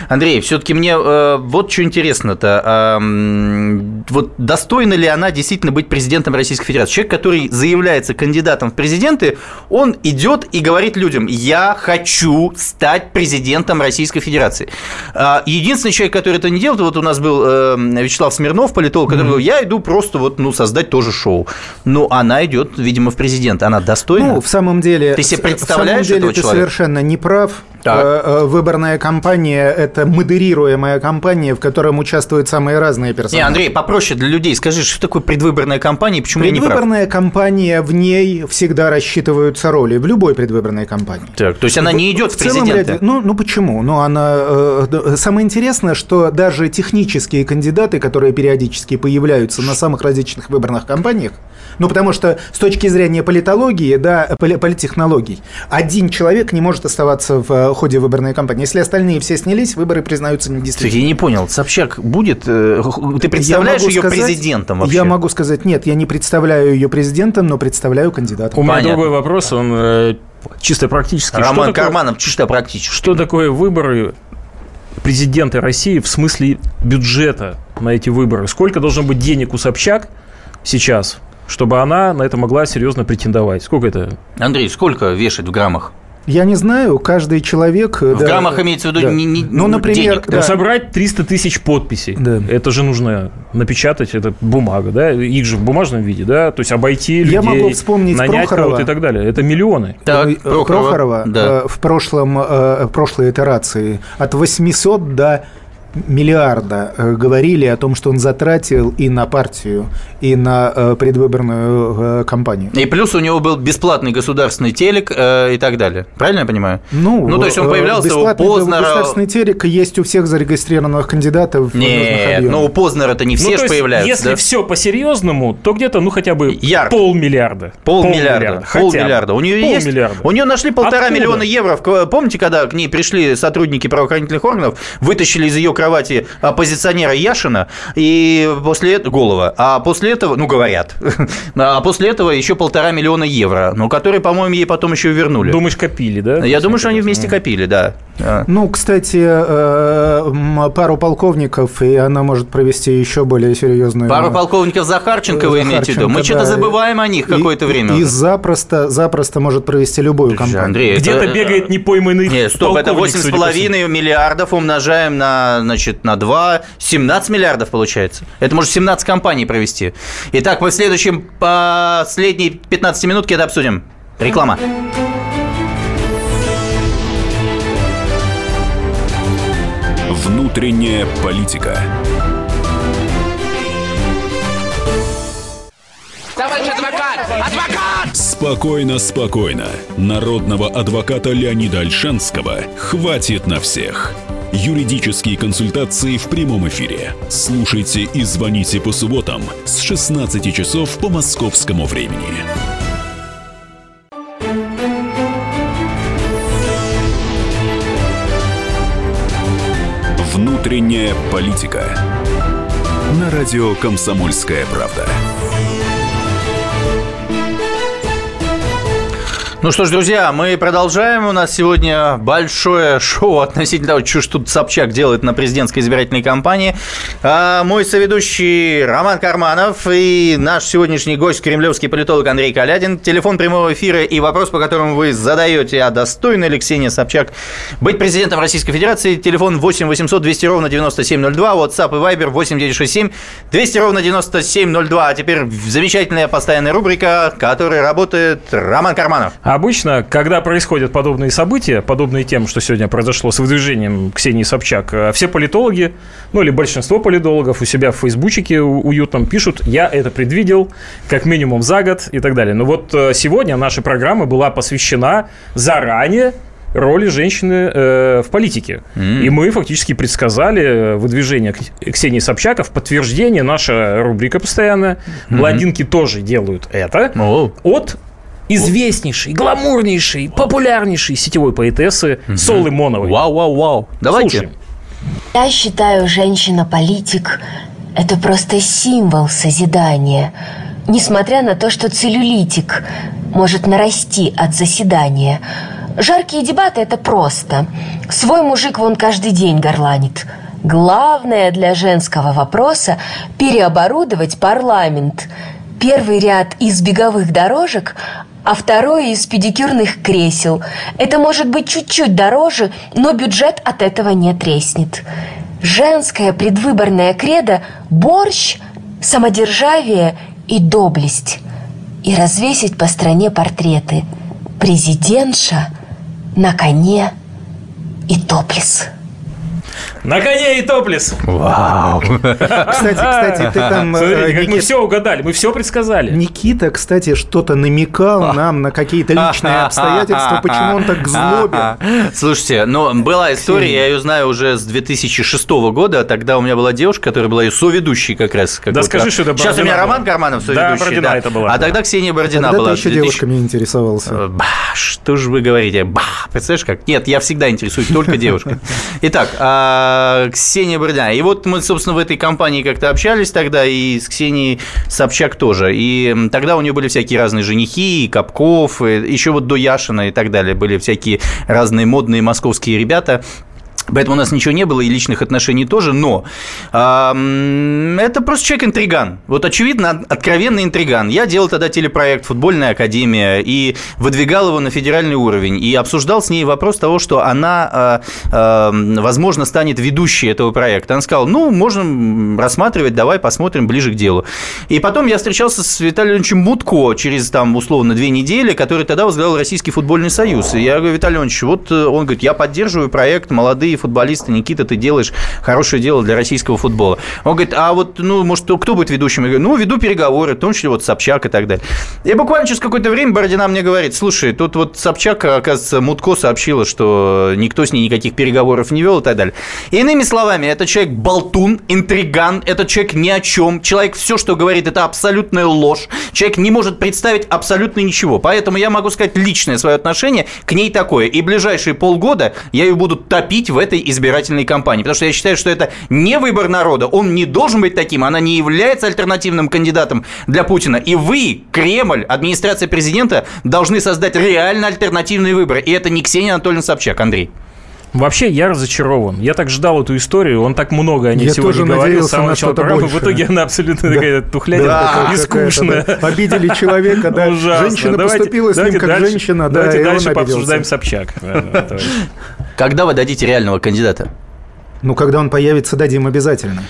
Андрей, все-таки мне э, вот что интересно-то. а, м, вот достойна ли она действительно быть президентом Российской Федерации? Человек, который заявляется кандидатом в президенты, он идет и говорит людям, я хочу стать президентом Российской Федерации. А, Единственный человек, который это не делает, вот у нас был э, Вячеслав Смирнов, политолог, который говорил, я иду просто вот, ну, создать тоже шоу. Ну, она идет, видимо, в президент. Она достойна? Ну, в самом деле... Ты себе в самом представляешь деле этого ты человека? совершенно не прав. Так. Э, э, Выборная кампания – это модерируемая кампания, в котором участвуют самые разные персонажи. Не, Андрей, попроще для людей. Скажи, что такое предвыборная кампания и почему я не прав? Предвыборная кампания, в ней всегда рассчитываются роли, в любой предвыборной кампании. Так, то есть она не идет в, целом президенты? ряде- ну, ну почему? Ну, она, э, самое интересное, что даже технические кандидаты, которые периодически появляются на самых различных выборных кампаниях, ну, потому что с точки зрения политологии, да, поли- политтехнологий, один человек не может оставаться в э, ходе выборной кампании. Если остальные все снялись, выборы признаются недействительными. я не понял, Собчак будет... э, Ты представляешь ее сказать- президентом вообще? Я могу сказать, нет, я не представляю ее президентом, но представляю кандидатом. У меня другой вопрос, он э, чисто практический. Что Роман такое- Карманов чисто практически. Что такое выборы президента России в смысле бюджета на эти выборы? Сколько должно быть денег у Собчак сейчас, чтобы она на это могла серьезно претендовать? Сколько это? Андрей, сколько вешать в граммах? Я не знаю, каждый человек... В граммах имеется в виду не- не- Ну, например, денег, да. собрать 300 тысяч подписей. Да. Это же нужно напечатать, это бумага, да? Их же в бумажном виде, да? То есть обойти людей, Я могу вспомнить нанять Прохорова. и так далее. Это миллионы. Так, Э, Прохорова, Прохорова да. э, в, прошлом, э, в прошлой итерации от 800 до миллиарда э, говорили о том, что он затратил и на партию, и на э, предвыборную кампанию. И плюс у него был бесплатный государственный телек и так далее. Правильно я понимаю? Ну, ну то есть он появлялся у Познера... Государственный телек есть у всех зарегистрированных кандидатов. Нет, ну у Познера-то не все ну, же появляются. Если да? все по-серьезному, то где-то, ну, хотя бы Ярд. полмиллиарда. Полмиллиарда. Полмиллиарда. У нее есть... У нее нашли полтора Откуда? миллиона евро. Помните, когда к ней пришли сотрудники правоохранительных органов, вытащили из ее кровати оппозиционера Яшина, и после этого... Голова. А после этого, ну, говорят, <laughs> а после этого еще полтора миллиона евро, ну, которые, по-моему, ей потом еще вернули. Думаешь, копили, да? Я думаю, что они вместе копили, да. Ну, кстати, э, пару полковников, и она может провести еще более серьезную... Пару полковников Захарченко вы имеете в виду? Мы что-то забываем о них какое-то время. И запросто, запросто может провести любую кампанию. Андрей, Где-то бегает непойманный Нет, стоп, это 8,5 миллиардов умножаем на, значит, на 2, 17 миллиардов получается. Это может 17 компаний провести. Итак, мы в следующем последние 15 минутки это обсудим. Реклама. Внутренняя политика. Товарищ адвокат! Адвокат! Спокойно, спокойно. Народного адвоката Леонида Альшанского хватит на всех. Юридические консультации в прямом эфире. Слушайте и звоните по субботам с 16 часов по московскому времени. Внутренняя политика. На радио «Комсомольская правда». Ну что ж, друзья, мы продолжаем. У нас сегодня большое шоу относительно того, что тут Собчак делает на президентской избирательной кампании. А мой соведущий Роман Карманов и наш сегодняшний гость, кремлевский политолог Андрей Калядин. Телефон прямого эфира и вопрос, по которому вы задаете, а достойна ли Ксения Собчак быть президентом Российской Федерации. Телефон 8 800 200 ровно 9702, WhatsApp и Viber 8 967 200 ровно 9702. А теперь замечательная постоянная рубрика, которая работает Роман Карманов. Обычно, когда происходят подобные события, подобные тем, что сегодня произошло с выдвижением Ксении Собчак, э, все политологи, ну или большинство политологов у себя в фейсбучике уютном пишут «я это предвидел как минимум за год» и так далее. Но вот э, сегодня наша программа была посвящена заранее роли женщины э, в политике. Mm. И мы фактически предсказали выдвижение Ксении Собчака в подтверждение. Наша рубрика постоянная. Mm-hmm. Блондинки тоже делают это. Oh. От известнейшей, гламурнейшей, популярнейшей сетевой поэтессы угу. Солы Моновой. Вау, вау, вау. Давайте. Слушаем. Я считаю, женщина-политик – это просто символ созидания. Несмотря на то, что целлюлитик может нарасти от заседания. Жаркие дебаты – это просто. Свой мужик вон каждый день горланит. Главное для женского вопроса – переоборудовать парламент. Первый ряд из беговых дорожек а второе из педикюрных кресел. Это может быть чуть-чуть дороже, но бюджет от этого не треснет. Женская предвыборная кредо – борщ, самодержавие и доблесть. И развесить по стране портреты. Президентша на коне и топлес. На коне и топлес. Вау. <laughs> Кстати, кстати, ты там... Смотрите, э, как Никит... мы все угадали, мы все предсказали. Никита, кстати, что-то намекал нам на какие-то личные обстоятельства, почему он так злобен. Слушайте, ну, была история, я ее знаю уже с 2006 года, тогда у меня была девушка, которая была ее соведущей как раз. Да скажи, что это Сейчас у меня Роман Карманов соведущий. Да, Бородина это была. А тогда Ксения Бородина была. ты еще девушками интересовался. Э, ба, что же вы говорите? Ба, представляешь как? Нет, я всегда интересуюсь только девушками. <laughs> Итак, а, Ксения Бородина. И вот мы, собственно, в этой компании как-то общались тогда, и с Ксенией Собчак тоже. И тогда у нее были всякие разные женихи, и Капков, и еще вот до Яшина и так далее были всякие разные модные московские ребята. Поэтому у нас ничего не было, и личных отношений тоже, но э, это просто человек-интриган. Вот очевидно, откровенный интриган. Я делал тогда телепроект «Футбольная академия» и выдвигал его на федеральный уровень, и обсуждал с ней вопрос того, что она, э, э, возможно, станет ведущей этого проекта. Она сказала, ну, можем рассматривать, давай посмотрим ближе к делу. И потом я встречался с Виталием Ильичем Мутко через, там, условно, две недели, который тогда возглавлял Российский футбольный союз. И я говорю, Виталий Ильич, вот э, он говорит, я поддерживаю проект «Молодые футболисты, Никита, ты делаешь хорошее дело для российского футбола. Он говорит, а вот, ну, может, кто будет ведущим? Я говорю, ну, веду переговоры, в том числе вот Собчак и так далее. И буквально через какое-то время Бородина мне говорит, слушай, тут вот Собчак, оказывается, Мутко сообщила, что никто с ней никаких переговоров не вел и так далее. Иными словами, этот человек болтун, интриган, этот человек ни о чем, человек все, что говорит, это абсолютная ложь, человек не может представить абсолютно ничего. Поэтому я могу сказать личное свое отношение к ней такое. И ближайшие полгода я ее буду топить в этой избирательной кампании, потому что я считаю, что это не выбор народа, он не должен быть таким, она не является альтернативным кандидатом для Путина. И вы, Кремль, администрация президента, должны создать реально альтернативные выборы. И это не Ксения Анатольевна Собчак, Андрей. Вообще, я разочарован. Я так ждал эту историю, он так много о ней я сегодня говорил с самого начала программы. В итоге она абсолютно такая тухлядина, и скучная. Обидели человека, да. Женщина поступила с ним как женщина, да, Давайте дальше пообсуждаем Собчак. <laughs> Когда вы дадите реального кандидата? Ну, когда он появится, дадим обязательно.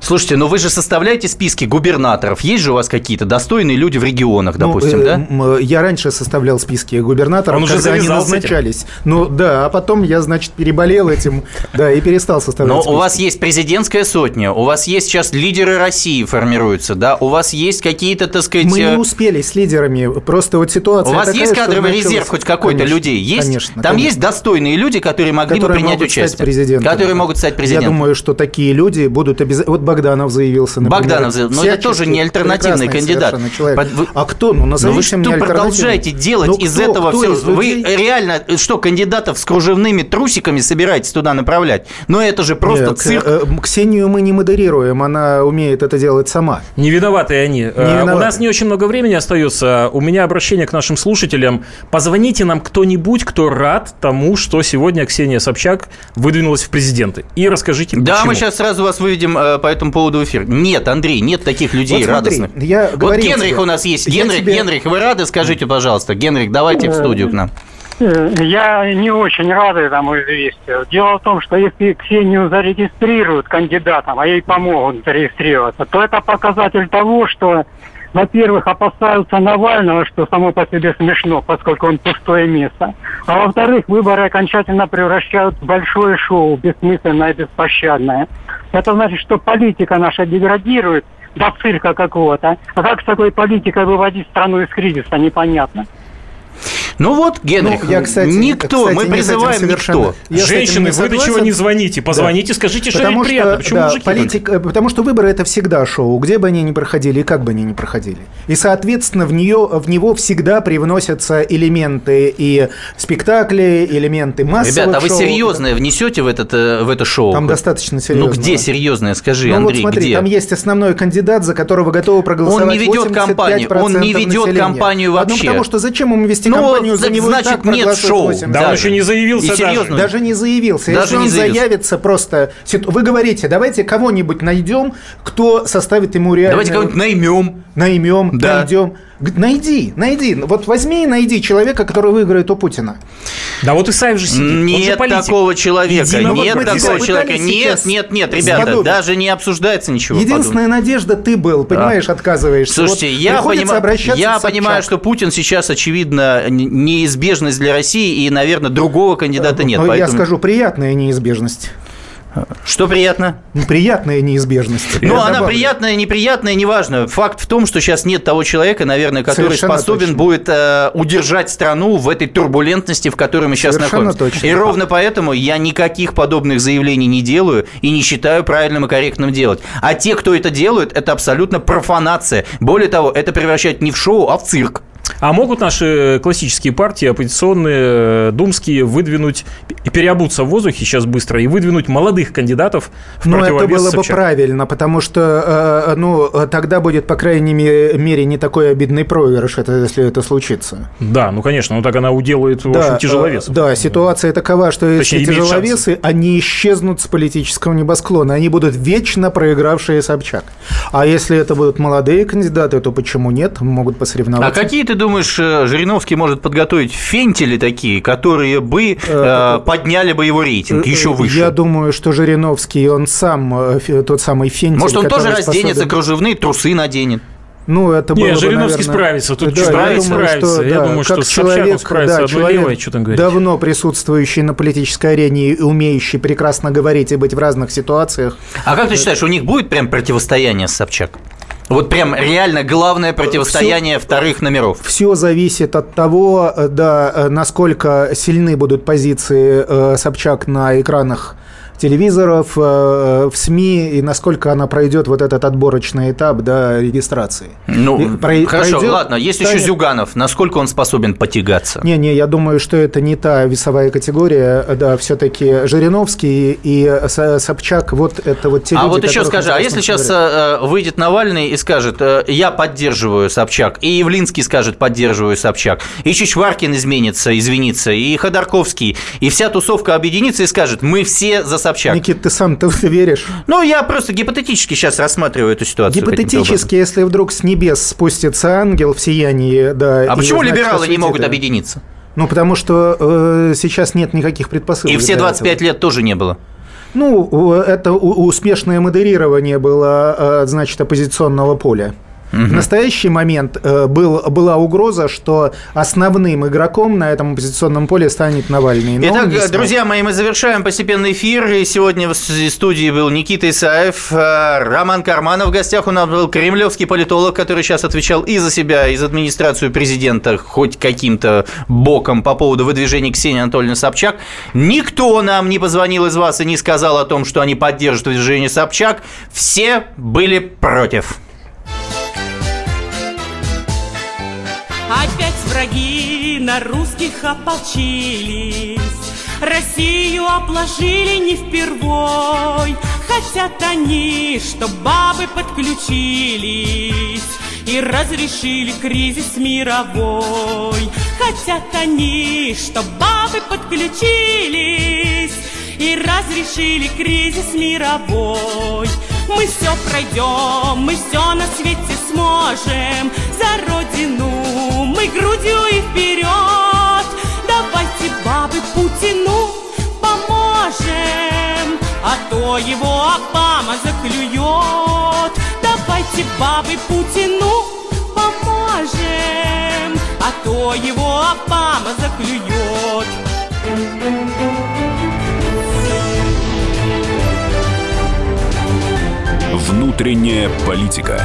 Слушайте, ну вы же составляете списки губернаторов. Есть же у вас какие-то достойные люди в регионах, ну, допустим, ну, да? Я раньше составлял списки губернаторов, он уже когда они назначались. Ну да, а потом я, значит, переболел этим, <laughs> да, и перестал составлять Но списки. у вас есть президентская сотня, у вас есть сейчас лидеры России формируются, да? У вас есть какие-то, так сказать... Мы не э, успели с лидерами, просто вот ситуация У вас такая, есть кадровый резерв хоть какой-то людей? Есть? Конечно. Там конечно. есть достойные люди, которые могли которые бы принять участие? Которые могут стать президентом. Я думаю, что такие люди будут обязательно вот Богданов заявился, например. Богданов заявился, но это тоже не альтернативный кандидат. Вы, а кто? Ну, назовите вы что мне продолжаете делать ну, из кто, этого кто все? Вы реально, что, кандидатов с кружевными трусиками собираетесь туда направлять? Но это же просто Нет, цирк. Э, Ксению мы не модерируем, она умеет это делать сама. Не виноваты они. Не э, виноваты. У нас не очень много времени остается. У меня обращение к нашим слушателям. Позвоните нам кто-нибудь, кто рад тому, что сегодня Ксения Собчак выдвинулась в президенты. И расскажите, Да, почему. мы сейчас сразу вас выведем э, по этому поводу в эфир. Нет, Андрей, нет таких людей вот смотри, радостных. Я вот Генрих тебе, у нас есть. Генрих, тебе... Генрих, вы рады? Скажите, пожалуйста. Генрих, давайте в студию к нам. Я не очень рад этому известию. Дело в том, что если Ксению зарегистрируют кандидатом, а ей помогут зарегистрироваться, то это показатель того, что во-первых, опасаются Навального, что само по себе смешно, поскольку он пустое место. А во-вторых, выборы окончательно превращают в большое шоу, бессмысленное и беспощадное. Это значит, что политика наша деградирует до цирка какого-то. А как с такой политикой выводить страну из кризиса, непонятно. Ну вот, Генрих, ну, я, кстати, никто, кстати, мы призываем никто. Я Женщины, вы до чего не звоните? Позвоните, да. скажите, что потому неприятно. Что, Почему да, мужики политик, только? Потому что выборы – это всегда шоу, где бы они ни проходили и как бы они ни проходили. И, соответственно, в, нее, в него всегда привносятся элементы и спектакли, элементы массовых Ребята, а вы серьезное внесете в, этот, э, в это шоу? Там достаточно серьезно. Ну где серьезное, скажи, ну, Андрей, вот смотри, где? там есть основной кандидат, за которого готовы проголосовать Он не ведет кампанию, он не ведет населения. кампанию вообще. Ну, потому что зачем ему вести ну, кампанию, за него значит, нет шоу. Да, он еще не заявился даже. Даже не заявился. Даже Если не он заявился. заявится просто... Вы говорите, давайте кого-нибудь найдем, кто составит ему реально... Давайте кого-нибудь наймем. Наймем, да. найдем. Найди, найди. Вот возьми и найди человека, который выиграет у Путина. Да вот Исаев же сидит. Нет же такого человека. Единого нет такого человека. Нет, нет, нет, ребята, сподобить. даже не обсуждается ничего. Единственная подобного. надежда ты был, понимаешь, да. отказываешься. Слушайте, вот я, понимаю, я понимаю, что Путин сейчас, очевидно, неизбежность для России, и, наверное, другого кандидата нет. Но поэтому... я скажу, приятная неизбежность. Что приятно? Приятная неизбежность. Ну, она приятная, неприятная, неважно. Факт в том, что сейчас нет того человека, наверное, который Совершенно способен точно. будет э, удержать страну в этой турбулентности, в которой мы сейчас Совершенно находимся. Точно. И ровно поэтому я никаких подобных заявлений не делаю и не считаю правильным и корректным делать. А те, кто это делают, это абсолютно профанация. Более того, это превращает не в шоу, а в цирк. А могут наши классические партии, оппозиционные, э, думские, выдвинуть и переобуться в воздухе сейчас быстро и выдвинуть молодых кандидатов в Ну, это было Собчак? бы правильно, потому что э, ну, тогда будет, по крайней мере, не такой обидный проигрыш, это, если это случится. Да, ну, конечно, ну так она уделает, в да, общем, тяжеловесов. Да, ситуация такова, что Точнее, эти тяжеловесы, они исчезнут с политического небосклона, они будут вечно проигравшие Собчак. А если это будут молодые кандидаты, то почему нет? Могут посоревноваться. А какие ты думаешь, э, Жириновский может подготовить фентили такие, которые бы э, э подняли бы его рейтинг э, еще выше? Я думаю, что Жириновский, он сам тот самый фентиль, Может, он тоже разденется, способен... кружевные трусы наденет? Ну, это было Нет, Жириновский наверное... справится. Тут да, справится, я думаю, справится. Что, я да, думаю, что человек, да, человек что там давно присутствующий на политической арене и умеющий прекрасно говорить и быть в разных ситуациях. А как ты считаешь, у них будет прям противостояние с Собчак? Вот прям реально главное противостояние все, вторых номеров. Все зависит от того, э, да, э, насколько сильны будут позиции э, Собчак на экранах телевизоров, э, в СМИ, и насколько она пройдет вот этот отборочный этап да, регистрации. Ну, про, хорошо, пройдет, ладно, есть станет... еще Зюганов. Насколько он способен потягаться? Не-не, я думаю, что это не та весовая категория, да, все-таки Жириновский и Собчак, вот это вот те А люди, вот еще скажи, а если сейчас говорят? Э, выйдет Навальный и скажет, э, я поддерживаю Собчак, и Явлинский скажет, поддерживаю Собчак, и Чичваркин изменится, извинится, и Ходорковский, и вся тусовка объединится и скажет, мы все за Собчак Собчак. Никит, ты сам-то <laughs> веришь? Ну, я просто гипотетически сейчас рассматриваю эту ситуацию. Гипотетически, если вдруг с небес спустится ангел в сиянии, да. А почему либералы не могут объединиться? Ну, потому что э, сейчас нет никаких предпосылок. И все 25 этого. лет тоже не было. Ну, это успешное модерирование было, э, значит, оппозиционного поля. Угу. В настоящий момент э, был, была угроза, что основным игроком на этом оппозиционном поле станет Навальный. Но Итак, друзья мои, мы завершаем постепенный эфир. И сегодня в студии был Никита Исаев, э, Роман Карманов. В гостях у нас был кремлевский политолог, который сейчас отвечал и за себя, и за администрацию президента хоть каким-то боком по поводу выдвижения Ксении Анатольевны Собчак. Никто нам не позвонил из вас и не сказал о том, что они поддерживают выдвижение Собчак. Все были против. Опять враги на русских ополчились, Россию обложили не впервой. Хотят они, чтоб бабы подключились И разрешили кризис мировой. Хотят они, чтоб бабы подключились И разрешили кризис мировой. Мы все пройдем, мы все на свете сможем За родину мы грудью и вперед. Давайте бабы Путину поможем А то его Обама заклюет. Давайте бабы Путину поможем А то его Обама заклюет. Внутренняя политика.